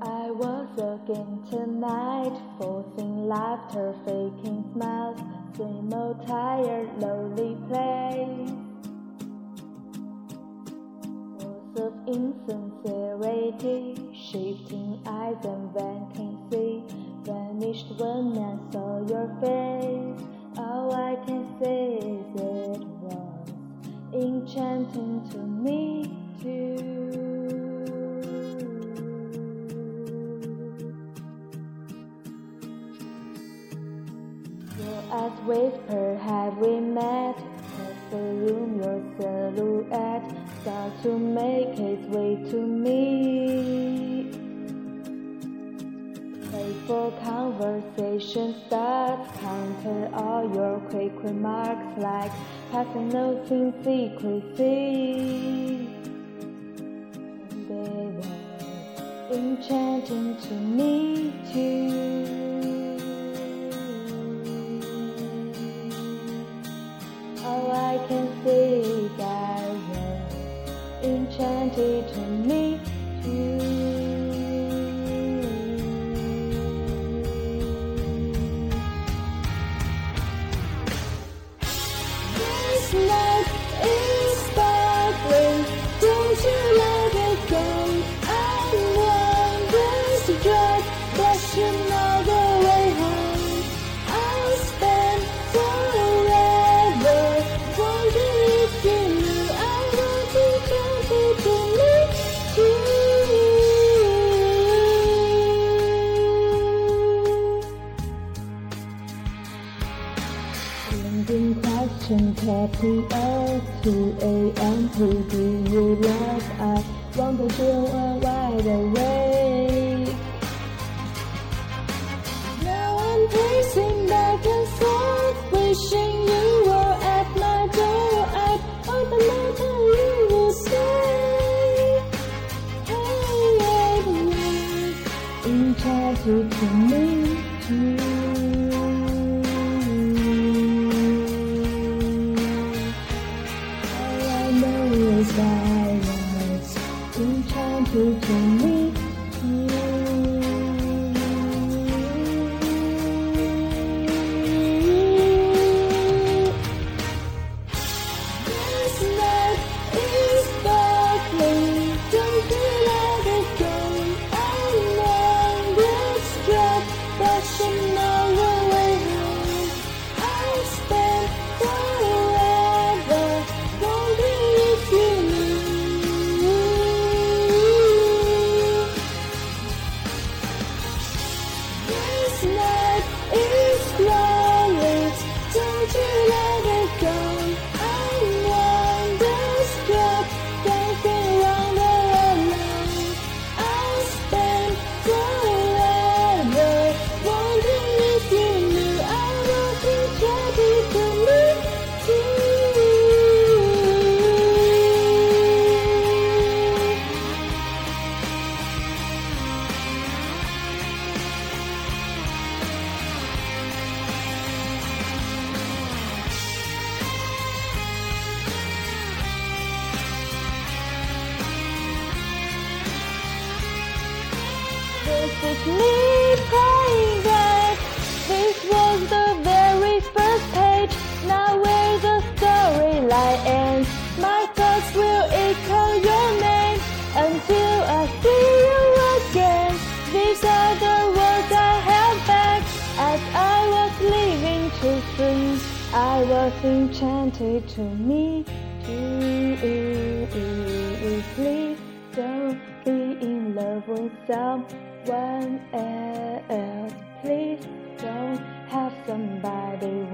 I was again tonight, forcing laughter, faking smiles, same old tired, lonely place. Words of insincerity, shifting eyes and vacancy, whisper have we met? Across the room, your silhouette start to make its way to me. Playful conversation starts, counter all your quick remarks like passing notes in secrecy. They were enchanting to meet you. You. Kept me up 2 a.m. Who do you love? I wonder till I'm Me praying that this was the very first page. Now where the storyline ends, my thoughts will echo your name until I see you again. These are the words I held back as I was leaving too soon. I was enchanted to meet you. Please don't be in love with someone else. Please don't have somebody